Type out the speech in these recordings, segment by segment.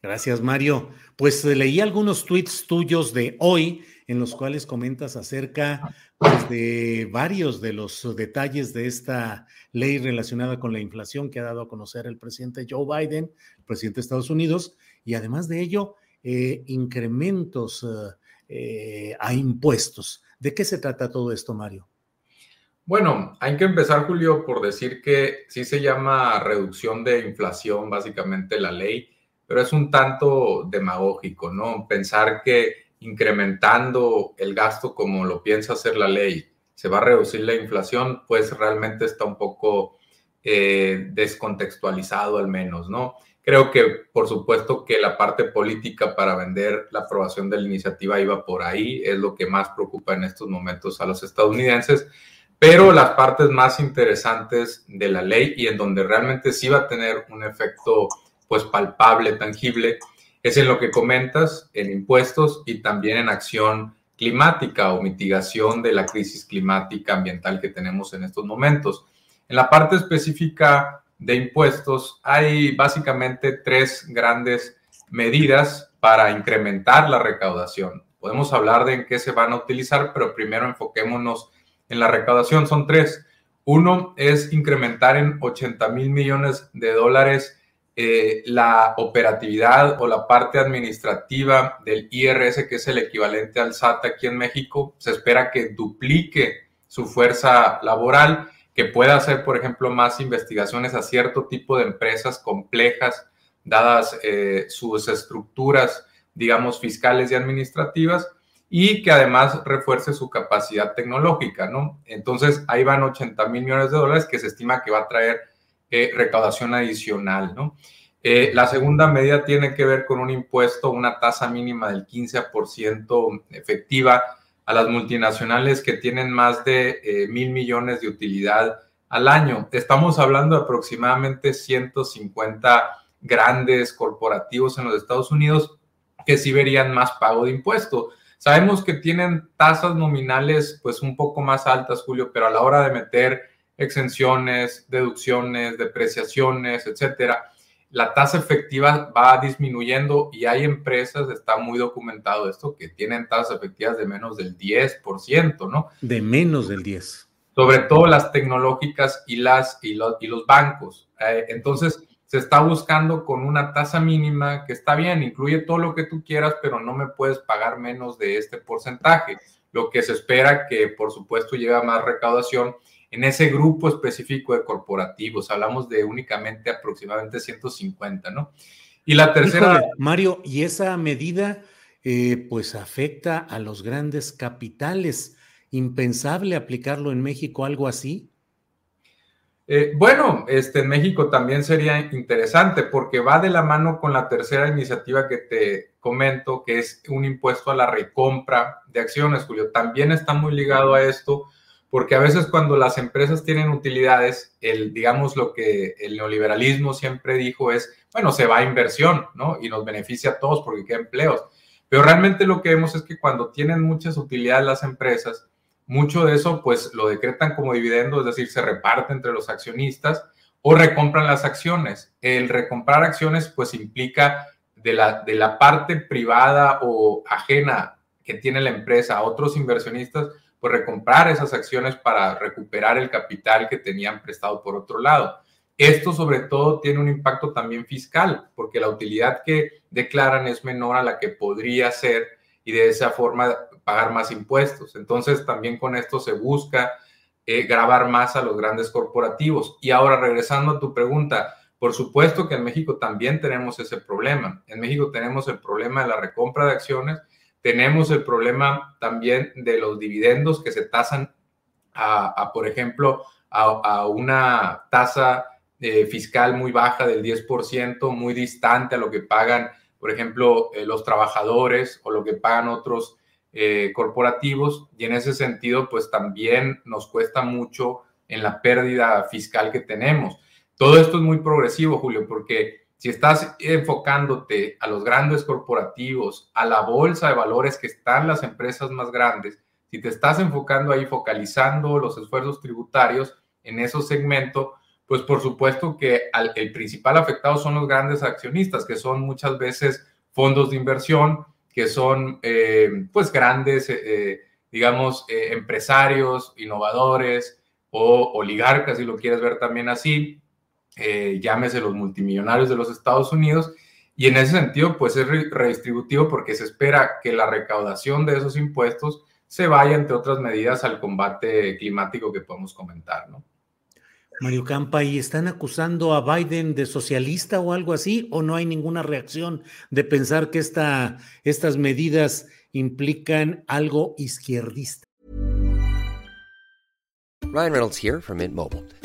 Gracias, Mario. Pues eh, leí algunos tweets tuyos de hoy en los cuales comentas acerca pues, de varios de los detalles de esta ley relacionada con la inflación que ha dado a conocer el presidente Joe Biden, presidente de Estados Unidos, y además de ello, eh, incrementos eh, a impuestos. ¿De qué se trata todo esto, Mario? Bueno, hay que empezar, Julio, por decir que sí se llama reducción de inflación, básicamente la ley pero es un tanto demagógico, ¿no? Pensar que incrementando el gasto como lo piensa hacer la ley se va a reducir la inflación, pues realmente está un poco eh, descontextualizado al menos, ¿no? Creo que, por supuesto, que la parte política para vender la aprobación de la iniciativa iba por ahí, es lo que más preocupa en estos momentos a los estadounidenses, pero las partes más interesantes de la ley y en donde realmente sí va a tener un efecto pues palpable, tangible, es en lo que comentas, en impuestos y también en acción climática o mitigación de la crisis climática ambiental que tenemos en estos momentos. En la parte específica de impuestos hay básicamente tres grandes medidas para incrementar la recaudación. Podemos hablar de en qué se van a utilizar, pero primero enfoquémonos en la recaudación. Son tres. Uno es incrementar en 80 mil millones de dólares eh, la operatividad o la parte administrativa del IRS, que es el equivalente al SAT aquí en México, se espera que duplique su fuerza laboral, que pueda hacer, por ejemplo, más investigaciones a cierto tipo de empresas complejas, dadas eh, sus estructuras, digamos, fiscales y administrativas, y que además refuerce su capacidad tecnológica, ¿no? Entonces, ahí van 80 mil millones de dólares que se estima que va a traer eh, recaudación adicional, ¿no? Eh, la segunda medida tiene que ver con un impuesto, una tasa mínima del 15% efectiva a las multinacionales que tienen más de eh, mil millones de utilidad al año. Estamos hablando de aproximadamente 150 grandes corporativos en los Estados Unidos que sí verían más pago de impuestos. Sabemos que tienen tasas nominales pues un poco más altas, Julio, pero a la hora de meter exenciones, deducciones, depreciaciones, etcétera, la tasa efectiva va disminuyendo y hay empresas, está muy documentado esto, que tienen tasas efectivas de menos del 10%, ¿no? De menos del 10%. Sobre todo las tecnológicas y, las, y, los, y los bancos. Eh, entonces, se está buscando con una tasa mínima que está bien, incluye todo lo que tú quieras, pero no me puedes pagar menos de este porcentaje. Lo que se espera que, por supuesto, lleve más recaudación en ese grupo específico de corporativos. Hablamos de únicamente aproximadamente 150, ¿no? Y la tercera... Mario, y esa medida eh, pues afecta a los grandes capitales. ¿Impensable aplicarlo en México algo así? Eh, bueno, este, en México también sería interesante porque va de la mano con la tercera iniciativa que te comento, que es un impuesto a la recompra de acciones, Julio. También está muy ligado a esto porque a veces cuando las empresas tienen utilidades, el, digamos lo que el neoliberalismo siempre dijo es, bueno, se va a inversión, ¿no? Y nos beneficia a todos porque queda empleos. Pero realmente lo que vemos es que cuando tienen muchas utilidades las empresas, mucho de eso pues lo decretan como dividendo, es decir, se reparte entre los accionistas, o recompran las acciones. El recomprar acciones pues implica de la, de la parte privada o ajena que tiene la empresa a otros inversionistas, pues recomprar esas acciones para recuperar el capital que tenían prestado por otro lado. Esto sobre todo tiene un impacto también fiscal, porque la utilidad que declaran es menor a la que podría ser y de esa forma pagar más impuestos. Entonces también con esto se busca eh, grabar más a los grandes corporativos. Y ahora regresando a tu pregunta, por supuesto que en México también tenemos ese problema. En México tenemos el problema de la recompra de acciones, tenemos el problema también de los dividendos que se tasan a, por ejemplo, a, una tasa eh, fiscal muy baja del 10%, muy distante a lo que pagan, por ejemplo, eh, los trabajadores o lo que pagan otros eh, corporativos. Y en ese sentido, pues también nos cuesta mucho en la pérdida fiscal que tenemos. Todo esto es muy progresivo, Julio, porque si estás enfocándote a los grandes corporativos, a la bolsa de valores que están las empresas más grandes, si te estás enfocando ahí, focalizando los esfuerzos tributarios en esos segmentos, pues por supuesto que el principal afectado son los grandes accionistas, que son muchas veces fondos de inversión, que son eh, pues grandes, eh, eh, digamos, empresarios, innovadores o oligarcas, si lo quieres ver también así, eh, llámese los multimillonarios de los Estados Unidos, y en ese sentido, pues es redistributivo porque se espera que la recaudación de esos impuestos se vaya, entre otras medidas, al combate climático que podemos comentar, ¿no? Mario Campa, ¿y están acusando a Biden de socialista o algo así? ¿O no hay ninguna reacción de pensar que esta, estas medidas implican algo izquierdista? Ryan Reynolds here from Mint Mobile.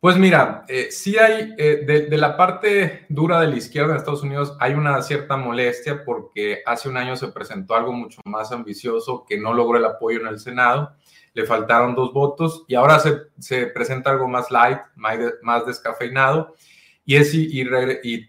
Pues mira, eh, sí hay, eh, de, la parte dura de la izquierda de Estados Unidos, hay una cierta molestia porque hace un año se presentó algo mucho más ambicioso que no logró el apoyo en el Senado, le faltaron dos votos y ahora se, presenta algo más light, más, descafeinado. Y, es, y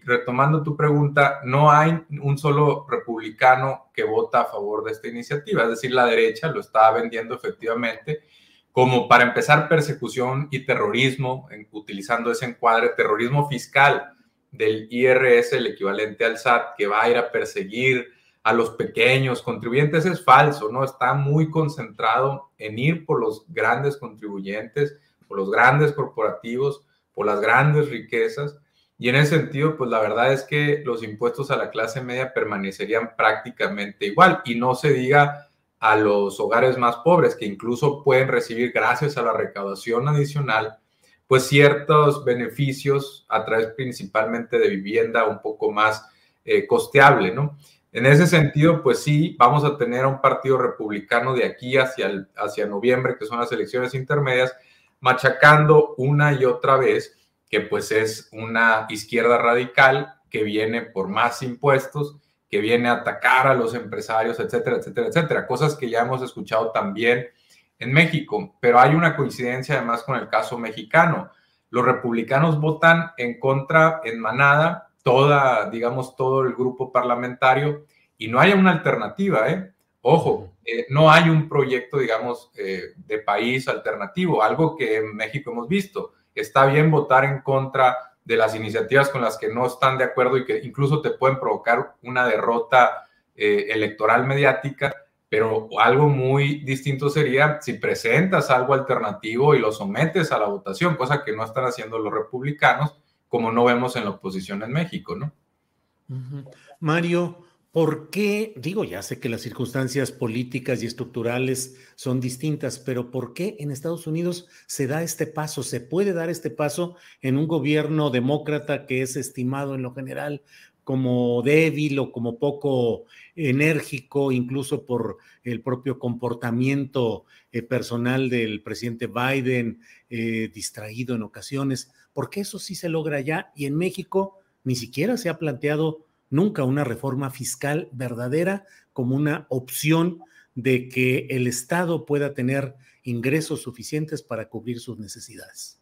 retomando tu pregunta, no hay un solo republicano que vota a favor de esta iniciativa, es decir, la derecha lo está vendiendo efectivamente como para empezar persecución y terrorismo, utilizando ese encuadre, terrorismo fiscal del IRS, el equivalente al SAT, que va a ir a perseguir a los pequeños contribuyentes, es falso, ¿no? Está muy concentrado en ir por los grandes contribuyentes, por los grandes corporativos, por las grandes riquezas. Y en ese sentido, pues la verdad es que los impuestos a la clase media permanecerían prácticamente igual. Y no se diga a los hogares más pobres, que incluso pueden recibir, gracias a la recaudación adicional, pues ciertos beneficios a través principalmente de vivienda un poco más eh, costeable, ¿no? En ese sentido, pues sí, vamos a tener un partido republicano de aquí hacia, hacia noviembre, que son las elecciones intermedias, machacando una y otra vez que pues es una izquierda radical que viene por más impuestos que viene a atacar a los empresarios, etcétera, etcétera, etcétera. Cosas que ya hemos escuchado también en México, pero hay una coincidencia además con el caso mexicano. Los republicanos votan en contra en manada, toda, digamos, todo el grupo parlamentario, y no hay una alternativa, ¿eh? Ojo, eh, no hay un proyecto, digamos, eh, de país alternativo, algo que en México hemos visto. Está bien votar en contra de las iniciativas con las que no están de acuerdo y que incluso te pueden provocar una derrota eh, electoral mediática, pero algo muy distinto sería si presentas algo alternativo y lo sometes a la votación, cosa que no están haciendo los republicanos, como no vemos en la oposición en México, ¿no? Mario, ¿por qué? Digo, ya sé que las circunstancias políticas y estructurales son distintas, pero ¿por qué en Estados Unidos se da este paso? ¿Se puede dar este paso en un gobierno demócrata que es estimado en lo general como débil o como poco enérgico, incluso por el propio comportamiento eh, personal del presidente Biden, eh, distraído en ocasiones, porque eso sí se logra ya y en México ni siquiera se ha planteado nunca una reforma fiscal verdadera como una opción de que el Estado pueda tener ingresos suficientes para cubrir sus necesidades.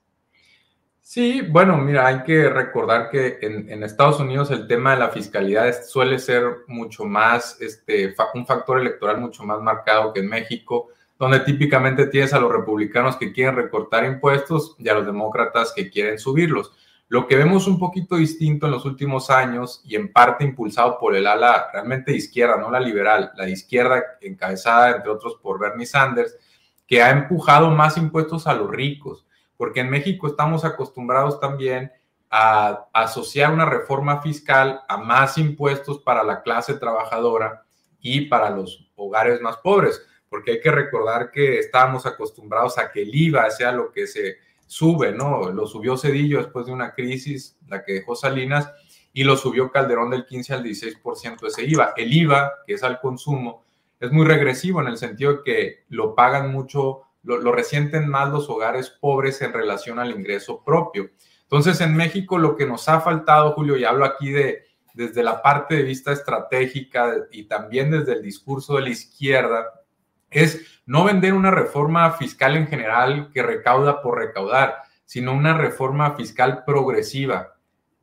Sí, bueno, mira, hay que recordar que en, Estados Unidos el tema de la fiscalidad suele ser mucho más, este, un factor electoral mucho más marcado que en México, donde típicamente tienes a los republicanos que quieren recortar impuestos y a los demócratas que quieren subirlos. Lo que vemos un poquito distinto en los últimos años y en parte impulsado por el ala realmente de izquierda, no la liberal, la izquierda encabezada entre otros por Bernie Sanders, que ha empujado más impuestos a los ricos porque en México estamos acostumbrados también a, asociar una reforma fiscal a más impuestos para la clase trabajadora y para los hogares más pobres, porque hay que recordar que estábamos acostumbrados a que el IVA sea lo que se sube, ¿no? Lo subió Cedillo después de una crisis, la que dejó Salinas, y lo subió Calderón del 15 al 16% ese IVA. El IVA, que es al consumo, es muy regresivo en el sentido de que lo pagan mucho lo, resienten más los hogares pobres en relación al ingreso propio. Entonces, en México lo que nos ha faltado, Julio, y hablo aquí de desde la parte de vista estratégica y también desde el discurso de la izquierda, es no vender una reforma fiscal en general que recauda por recaudar, sino una reforma fiscal progresiva.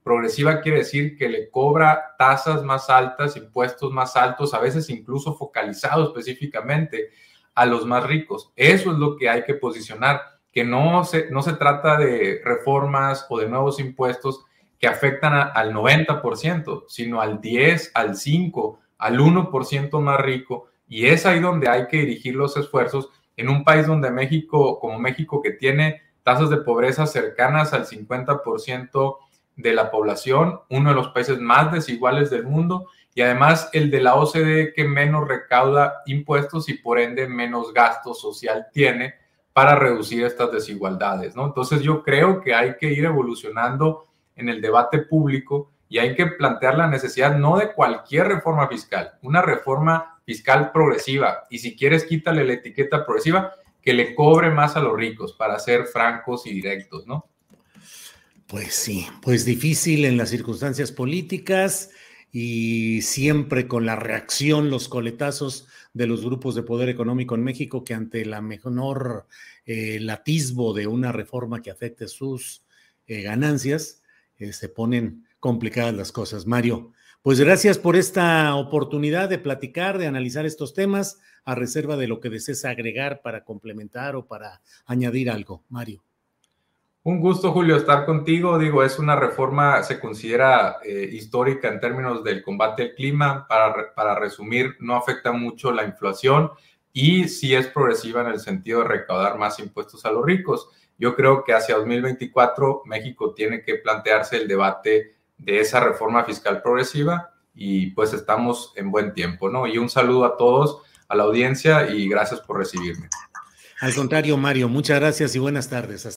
Progresiva quiere decir que le cobra tasas más altas, impuestos más altos, a veces incluso focalizado específicamente a los más ricos. Eso es lo que hay que posicionar, que no se, no se trata de reformas o de nuevos impuestos que afectan al 90%, sino al 10, al 5, al 1% más rico. Y es ahí donde hay que dirigir los esfuerzos en un país donde México, como México, que tiene tasas de pobreza cercanas al 50% de la población, uno de los países más desiguales del mundo y además el de la OCDE que menos recauda impuestos y por ende menos gasto social tiene para reducir estas desigualdades, ¿no? Entonces yo creo que hay que ir evolucionando en el debate público y hay que plantear la necesidad no de cualquier reforma fiscal, una reforma fiscal progresiva y si quieres quítale la etiqueta progresiva que le cobre más a los ricos para ser francos y directos, ¿no? Pues sí, pues difícil en las circunstancias políticas y siempre con la reacción, los coletazos de los grupos de poder económico en México que ante la menor eh, latismo de una reforma que afecte sus eh, ganancias, eh, se ponen complicadas las cosas. Mario, pues gracias por esta oportunidad de platicar, de analizar estos temas, a reserva de lo que desees agregar para complementar o para añadir algo. Mario. Un gusto, Julio, estar contigo. Digo, es una reforma, se considera eh, histórica en términos del combate al clima. Para, para resumir, no afecta mucho la inflación y sí es progresiva en el sentido de recaudar más impuestos a los ricos. Yo creo que hacia 2024 México tiene que plantearse el debate de esa reforma fiscal progresiva y pues estamos en buen tiempo, ¿no? Y un saludo a todos, a la audiencia y gracias por recibirme. Al contrario, Mario, muchas gracias y buenas tardes.